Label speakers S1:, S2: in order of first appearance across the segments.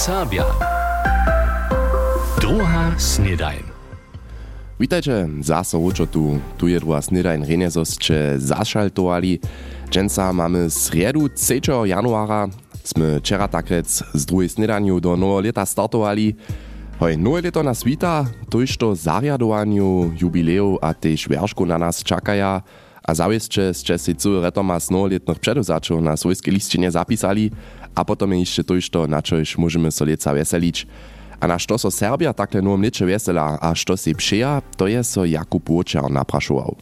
S1: Serbia. Druga snedajn.
S2: Witajcie, zase łuczo tu. Tu je druga snedajn renezosće zašaltovali. Dženca mamy sredu 3. januara. Sme wczera takrec z drugiej snedaniu do nowego leta startowali. Hoj, nowe leto wita, tuż to zariadowaniu jubileu a tež werszku na czakaja. A zaujeszcze, że si cały retomaz nowoletnych przeduzaczów na swojskiej liścinie zapisali, a potem jeszcze to, co na coś możemy solica weselić. A na što so Serbia takle nowym leče vesela, a što si pšeja, to je so Jakub Vočar naprašoval.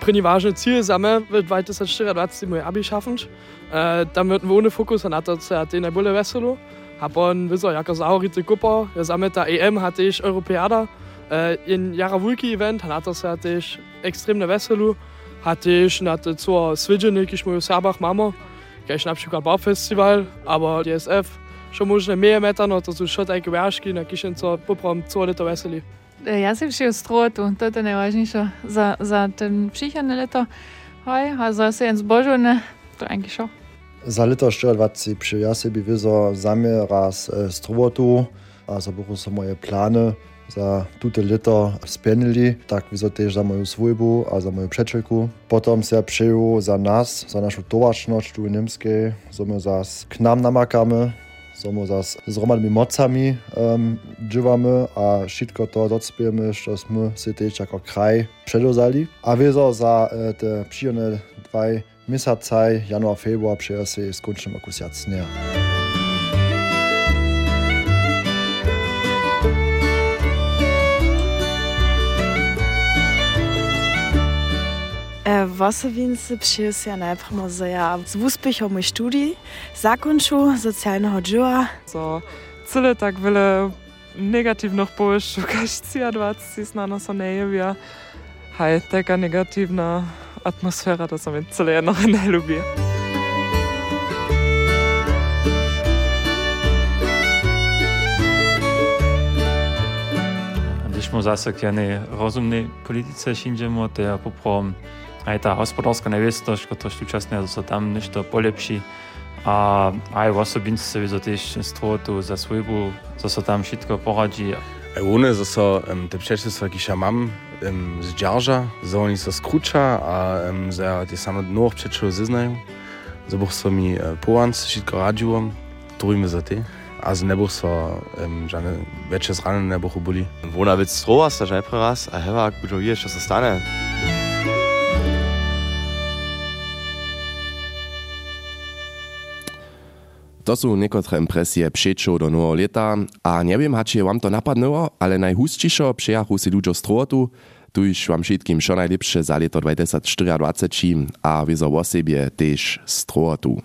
S3: Pretty важne Ziel sammeln wird weiter 2024 Abi schaffen. Äh, dann wird ohne Fokus an Attentat in der Bulle Wesselow. A pon wizo, jako zaurite kupa, ja za mnie ta EM hatte ich Europäada. E, in Jara Wulki event, na to se hatte ich extremne veselo. Hatte ich na to co swidziny, kiś moju Serbach mamo. Gleich na przykład Baufestival, aber DSF schon možno mehr meter, no to sú schon také vážky, na kišen co poprom co leto veseli.
S4: Ja si všeho strotu, to je najvažnejše za, za ten příchodné leto. Hoj, a za se jen zbožovne, to je eigentlich schon.
S5: Za leto 24 przy ja sobie wiedzę zamiar raz e, strotu, a za buchu są moje plany za tute leto spenili, tak wiedzę też za moją swojbu, a za moją przeczelku. Potem się przyjął za nas, za naszą tu Niemskiej, so my zas k nam namakamy, so my zas z romadnymi mocami um, dżywamy, a wszystko to docpiemy, żeśmy się też jako kraj przedozali. A wiedzę za e, te przyjemne dwa miesiące, januar, februar, przyjdzie się skończymy jakoś jasnie.
S6: Wasserwince przyjść ja. Najpierw że ja. Z uspechom mój studii zakończył socjalnego dzieła.
S7: So, cyle tak wiele negatywnych powyższych, każdy 20 na nas nie high-tech a negativna atmosféra, to sa mi celé jednoho
S8: neľubí. smo zase k jednej rozumnej politice šinžemo, to je poprom aj tá hospodárska neviestosť, ktorá súčasne sa tam niečo polepší. A aj v osobinstve so tiež stvotu za svojbu, co tam všetko poradí.
S9: Aj u nás zase, um, te przeszły, jakiś mam um, z Džarža, za oni so skruča, a um, za te samo dno občečejo zeznajo. Zaboh so mi e, uh, Poanc, šitko radžuvom, trujme za te. A z nebo so um, žane, večer zrane nebo boli.
S10: Vona vec strova sa že pre raz, a heva, kdo je, čo sa stane.
S2: To sú niekotre impresie přečo do nového leta a neviem, hači vám to napadnilo, ale najhustšíšo přijachu si ľuďo z trotu, tu už vám všetkým čo najlepšie za leto 2024 a vyzo o sebie tež z trotu.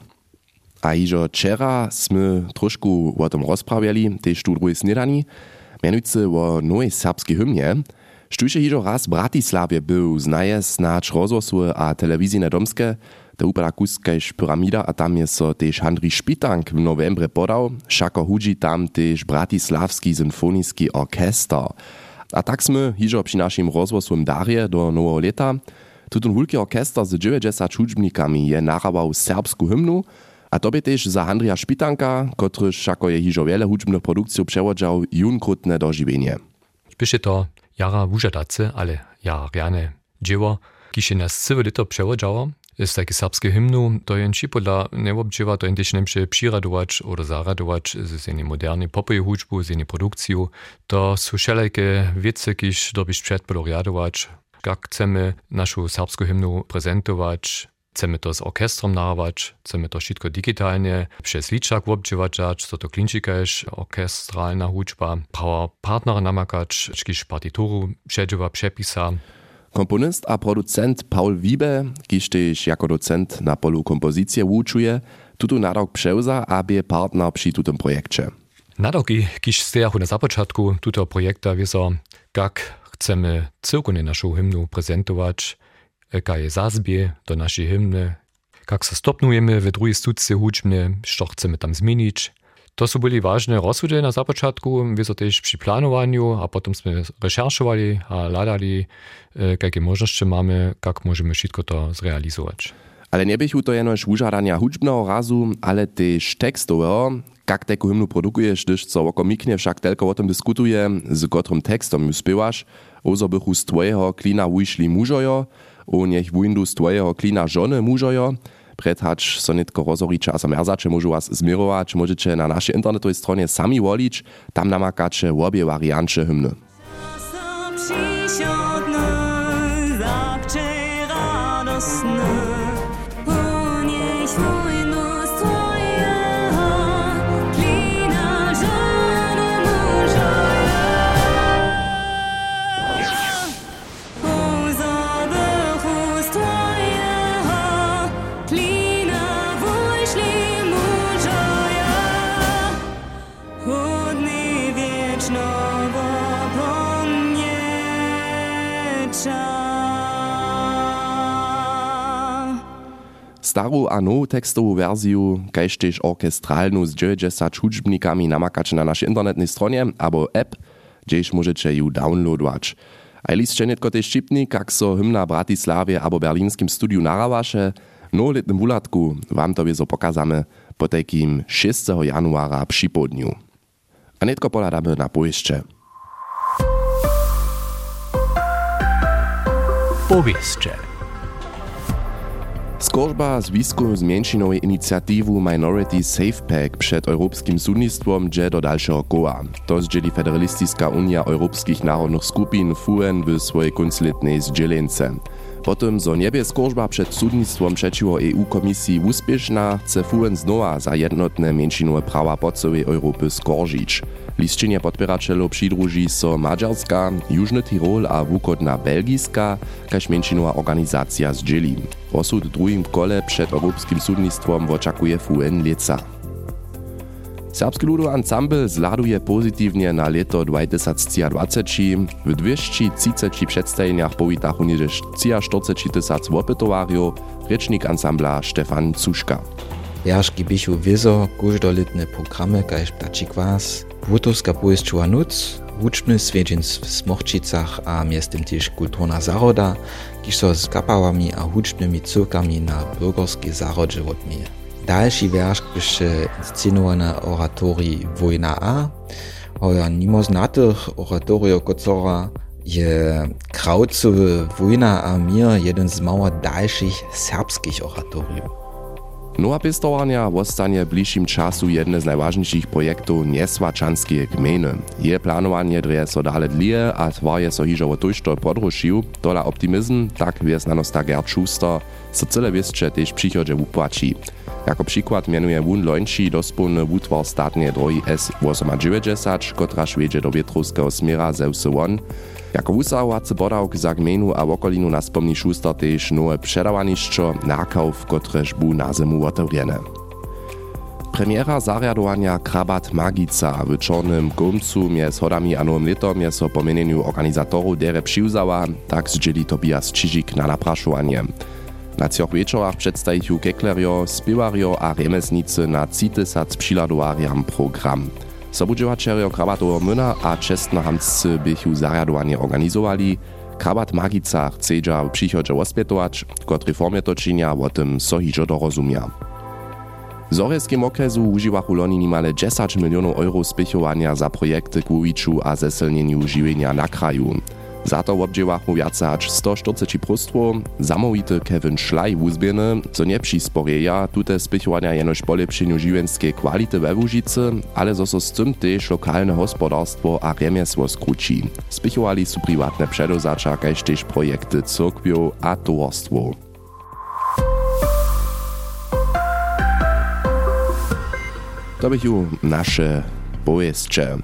S2: A ižo včera sme trošku o tom rozprawiali, tež tu druhej snedani, menujúce o novej serbskej hymnie, Štuže hižo raz v Bratislavie był znaje snáč rozhlasuje a televízijne domske, to upada kuskajš pyramida a tam je so tež Handri Špitank v novembre podal, šako hudži tam tež Bratislavský symfonický orkester. A tak sme hižo przy našim rozhlasovým darje do nového leta. Tutun hulky orkester z 90 hudžbnikami je narabał serbsku hymnu, a to by tež za Handrija Špitanka, kotryž šako je hižo wiele hudžbnych produkcij przewodział junkrutne dožiwienie.
S11: Pisze to jara wużadace, ale ja rjane dzieło, kisze nas całe lito przewodziało, jest takie serbskie hymnu, to jen ci podla neobdziewa, to jentieś nemsze přiradować oder zaradować z jednej modernej popowej hudżbu, z jednej produkciju, to są wszelkie wiece, kiż dobyś przedpodoriadować, jak chcemy naszą serbską hymnu prezentować, chcemy to z orkestrom narawać, chcemy to wszystko digitalnie przez liczak obdziewać, co to klinčika jest orkestralna hudżba, prawa partnera namakać, jakiś partituru przedziewa, przepisa.
S2: Komponist a producent Paul Wiebe, kiż też jako docent na polu kompozycji uczuje, tutu nadok przewza, aby partner przy tutym projekcie.
S11: Nadoki, kiż stejachu na započatku tuto projekta wiedzą, jak chcemy całkowicie naszą hymnu prezentować, jaka je zazbie do naszej hymny, jak se stopnujemy w drugiej studce hudźbne, co chcemy tam zmienić. To są byli ważne rozsudy na započatku, wiedzą też przy planowaniu, a potem sme recherchowali a ladali, jakie możliwości mamy, jak możemy wszystko to zrealizować.
S2: Ale nie bychu to jenož wužadania hudžbného razu, ale też tekstowego, jak taką hymnu produkujesz, gdyż co oko miknie wszak tylko o tym dyskutuje, z którym tekstom ju spiewasz, ozo bychu z twojego klina wyszli mużojo, o niech windu z twojego klina żony mużojo, Predhać so nitko rozhoriče a so merzače môžu vás môžete na naszej internetowej stronie sami wolić, tam namakacie obie wariancie hymny. Starú a novú tekstovú verziu, kaž tež orkestrálnu s 90 hudžbnikami namakače na našej internetnej stronie abo app, kdež môžete ju downloadovať. Aj list netko tež šipni, kak so hymna Bratislavie abo berlínskim studiu naravaše, no letnym wulatku wam to wieso pokazamy po takim 6. januara przy południu. A netko poladamy na pojeździe. Powieszcze. Skorzba zwisku z mięczinowej inicjatywu Minority Safe Pack przed Europejskim Sudnictwom dże do dalszego koła. To zdzieli Federalistyczna Unia Europejskich Narodnych Skupin FUN w swojej konsuletnej zdzielence. Potem, zo niebie skorzba przed sudnictwom przeciwko EU-Komisji uspieszna, chce FUN znowa za jednotne mięczinowe prawa po całej Europy skoržić. Lisčenje podpěračelov přidruží so Maďarska, Južny Tirol a wukodna Belgiska, kaž menšinová organizácia zdželi. Osud druhým kole przed Europejskim Sudnictwom oczekuje FUN Lieca. Serbski ludowy ensemble zladuje pozytywnie na leto 2023. W 230 przedstawieniach powitachu niż 43 tysac opytowariów, recznik ensembla Stefan Cuszka.
S1: Jaški bichu vizo, kuždolitne programy, kaž ptačí kvás, Wutowska pojeździła nuc, wuczny swiedzień w Smochcicach, a miestem też kulturna zaroda, kiż z kapałami a hucznymi cyrkami na bürgerskie zarodzie odmije. Dalszy wiersz bysze inscenowane oratorii Wojna A, hoja nimo znatych oratorio kocora je Kraucowy Wojna a mir jeden z mało dalszych serbskich oratoriów.
S2: Nowa pestowania wostanie w bliższym czasu jedne z najważniejszych projektów niesłaczanskiej gminy. Je planowanie dreje so dale dlije, a twarje so hižo o tojšto podrušił, tola optimizm, tak wiesnanosta Gerd Schuster, so cyle wieszcze też przychodzie upłaci. Jako przykład mianuje Wun Lończy dospólny utwór statnie drogi S-89, kotra szwiedzie do Wietrowskiego smiera ze Wsywon, jako wusahovacy podawk za gmenu a wokolinu nas pomni Schuster tež nowe předawanišćo nakaw, kotrež bu na zimu otewrjene. Premiera zariadowania Krabat Magica w Czornym Gumcu mjez hodami a nowym letom je so po meneniu organizatorów dere přiwzała, tak zdzieli Tobias Čižik na napraszowanie. Na cioch wieczorach przedstawił keklerio, spiewario a remesnicy na city sac přiladowariam program. Sobudźowačerjo Krabatowo Myna a čestnohamscy bychu zariadowanie organizowali. Krabat Magica chcedźa w przychodzie ospětować, kotry formie to činia, o tym so hižo dorozumia. W Zorjeskim okresu używachu loni nimale 10 milionów euro spěchowania za projekty k a zesilnieniu żywienia na kraju. Za to obdziewachu viace hač 140 prostwo, zamówity Kevin Schleij wuzbieny, co nie przysporeja tute spychowania jenož polepszeniu żywienskiej kwality we Łužicy, ale zo so z tym też lokalne gospodarstwo a remiesło skróci. Spychowali su prywatne przedozacza, kaž też projekty cyrkwią a towarstwo. To bychu nasze powieście.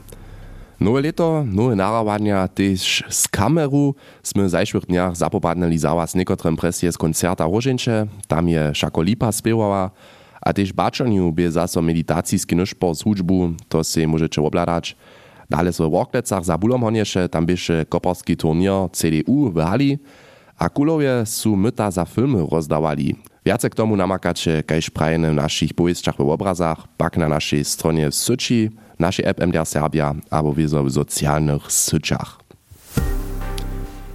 S2: Nowe leto, nowe narawania też z kameru sme w zajszłych dniach zapopadnęli załaz niekotrem presje z koncerta Rożeńcze, tam je Szakolipa spiewała, a też baczoniu by zaso meditacijski nyszpor z hudżbu, to se możecie obladać. Dalej so w Worklecach za bulom honiesze, tam byše koparski turnier CDU w hali, a kulowie su myta za filmy rozdawali. Viace k tomu namakacie, kajž prajene w naszych powieściach w obrazach, pak na naszej stronie w Syci, naszej app MDR Serbia, albo wieso w socjalnych syciach.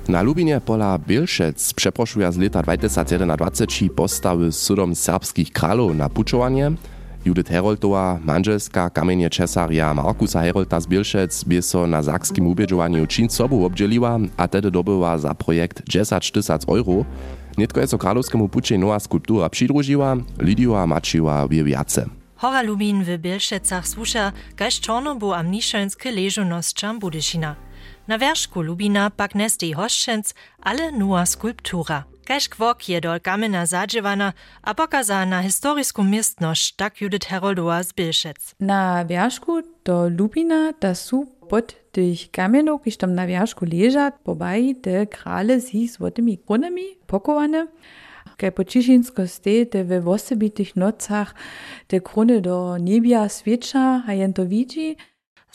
S2: Na Lubinie pola Bielszec przeproszuja z lata 2021 postawy sudom serbskich kralów na puczowanie. Judith Heroldowa, manželska kamienie Czesaria Markusa Herolta z Bielszec, by so na sakskim ubieżowaniu czyn sobu obdzieliła, a tedy dobyła za projekt 10 tysac euro. Nitko je so kralowskiemu pucie nowa skulptura przydružiła, Lidia mačiła wie wiace.
S12: Hora Lubin w Bielszecach słusza, kaž czorno bu am niszczensky leżunosćam Budyšina. Na wierzchu Lubina pak nestej hoščenc, ale nowa skulptura. Kaž kwok je dol kamena zadźewana, a pokaza na historisku miestność, tak Judith Heroldova z Bielszec.
S4: Na wierzchu do Lubina da su pod tych kamienów, kiż tam na wierzchu leża, pobaj te krale z złotymi krunami pokowane. Kaj po Čišinsko ste, te we osobitych nocach te kruny do niebia świecza, a jen to widzi.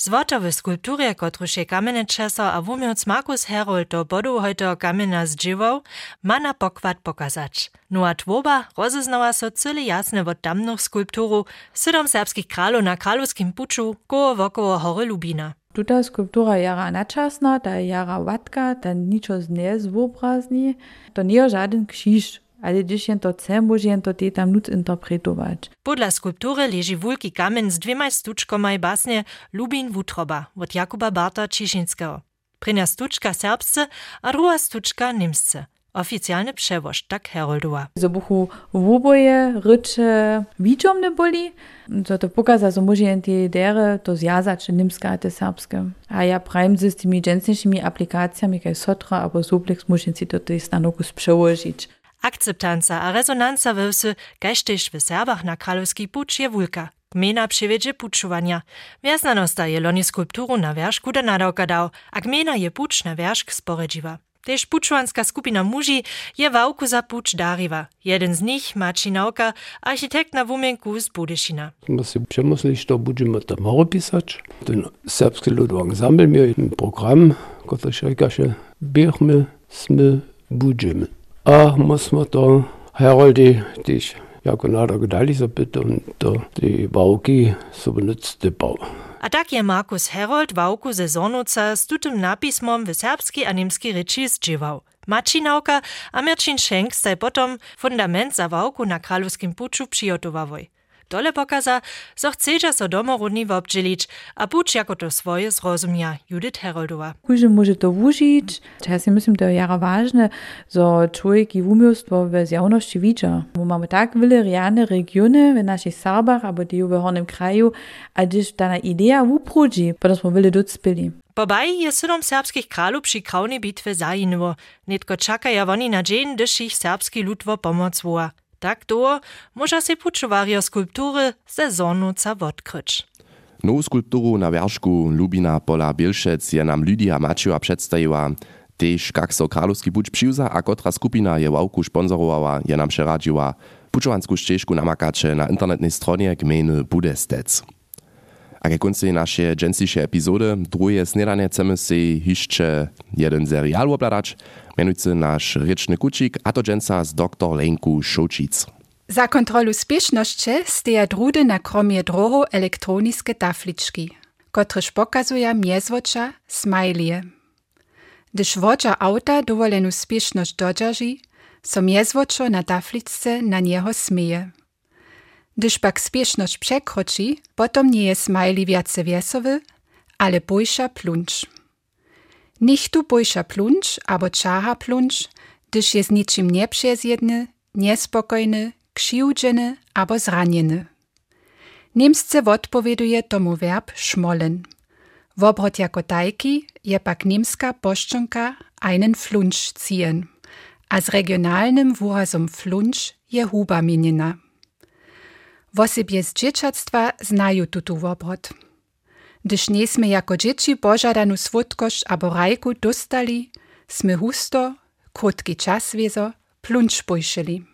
S12: Zwotowe skulptury, kotruž je kamene česar a wumiec Markus Herold do bodu hojto kamena zdźiwał, ma na pokład pokazać. No a twoba rozeznała so cyle jasne od tamnych skulpturów, siedom serbskich kralów na kralowskim puczu, koło wokoło hory Lubina.
S4: Tuta skulptura jara načasna, ta jara watka, ta ničo nie zwobrazni, to nie żaden krzyż, ale když jen to może jen to tam nuc interpretować.
S12: Podla skulptury leży wulki kamen z dwiema stuczkomaj basnie Lubin Wutroba od Jakuba Barta Ciszynskiego. Prina stuczka serbsce, a druga stuczka niemsce. Oficjalny przewoż, tak Heroldowa.
S4: So buchu w oboje rycze widziomne boli, to to pokaza, so może te dere to zjazać niemska te serbskie. A ja prajem z tymi dżęsniejszymi aplikacjami, jak Sotra albo Suplex, muszę si to tej stanokus przełożyć.
S12: Akceptanca a rezonanca we wsy, kaž tež w Serbach na kralowski pucz je wulka. Gmena przywiedzie puczowania. Wjaznanost je loni skulpturu na wierzchu da nadawka dał, a gmena je pucz na wierzch sporedziwa. Tež pučovanska skupina muži je vauku za puč dariva. Jeden z nich, Maciej Nauka, architekt na wumenku z Budyšina.
S13: Smo si přemysleli, što budeme tam pisać. Ten serbski ludowy ensemble miał jeden program, który się każe, bierzmy, smy, budzimy. A musimy to Heroldi, dich jako nada gedali so bitte und die Wauki so benutzte Bau.
S12: A tak je Markus Herold wałku sezonuca z tutym napismom w serbskiej a niemskiej ryczy zdziwał. Macinauka a Mercin Schenk staj potom fundament za wałku na kralowskim puczu przygotowawoj. Dole pokaza, so chcedža so domorudni wobdźelić, a pucz jako to swoje zrozumia Judith Heroldova.
S4: Kuže może to wužić, ja si myslím, to jara ważne, so człowiek i umiostwo w zjawności widza. Bo mamy tak wiele riane regiony w naszych Serbach, albo die w hornym kraju, a gdyż ta idea wuprudzi, bo smo wiele docpili.
S12: Pobaj je sedom serbskich kralów przy krawnej bitwie zajinuło. Netko czakaja woni na dzień, gdyż ich serbski ludwo pomoc woła. Tak to może se puczowario skulptury sezonuca odkryć.
S2: Nową skulpturu na wierzchu Lubina pola Bielszec je nam Lydia Maciła przedstawiła. Tež kak so kralowski puč přiwza a kotra skupina je wałku sponsorowała, je nam przeradziła pučovansku ścieżku namakacze na internetnej stronie gminy Budestec. A ke konci naše džensiše epizody, druhé snedanie chceme si jeszcze jeden serial obladać, mianujcy nasz ryczny kucik, a to džensa z dr Lenku Šočic.
S14: Za kontrolu spieszności steja drudy na kromie drohu elektroniskie tafliczki, kotreż pokazuje miezwocza smajlie. Gdyż wodza auta dowolenu spieszność dodżarzy, so miezwoczo na tafliczce na niego smieje. Gdyż pak spieszność przekroczy, potom nie jest smajli wiace wiesowy, ale bojsza pluncz. Nicht tu bojsza pluncz, abo czaha pluncz, gdyż jest niczym nieprzezjedny, niespokojny, krzywdzony abo zranjeny. Niemsce odpowieduje tomu verb schmollen. Wobrot jako tajki je pak niemska poszczonka einen flunch ziehen, a z regionalnym wyrazom flunch je huba minina. Wosebje z dzieciactwa znają tutu wobrot. Gdyż jako dzieci pożadanu słodkość abo rajku dostali, sme husto, krótki czas wiezo, pluncz pojszyli.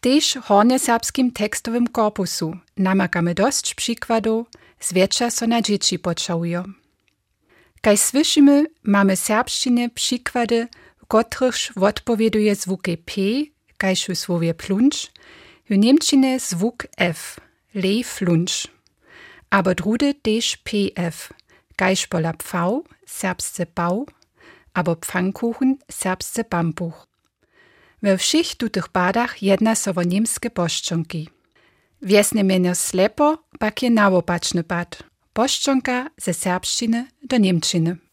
S14: Tež hornje serbskim tekstowym korpusu namakamy dość przykładów, zwietrza so na dzieci počałują. Kaj słyszymy, mamy serbszczynie przykłady, w których odpowieduje P, kajšu słowie plunč, Junemtschine zwuk f, le flunsch. Aber drude desch pf, Geispoller pfau, serbste bau, aber pfannkuchen, serbste bambuch. We wsich tu tych badach jedna sowonimskie boszczonki. Wiesne mienio slepo, bakie nałopaczny bad. Boszczonka ze serbszczyny do niemczyny.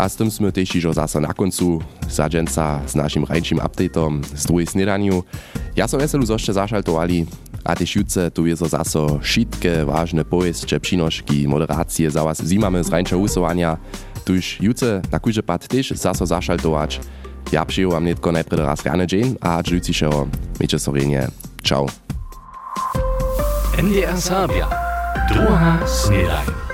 S2: A z tym sme też już zase na końcu sadženca s našim rajčím updateom z druhej snedaniu. Ja som veselu zošte zašaltovali a tež jutce tu je zo zaso šitke vážne povestče přinošky za vás zimame z rajča husovania. Tuž jutce na kúže pad tež zaso zašaltovač. Ja přeju vám netko najprv raz rane dzień, a džujúcišeho. Miejcie sorenie. Ciao.
S15: NDR Sabia. Druga snedaj.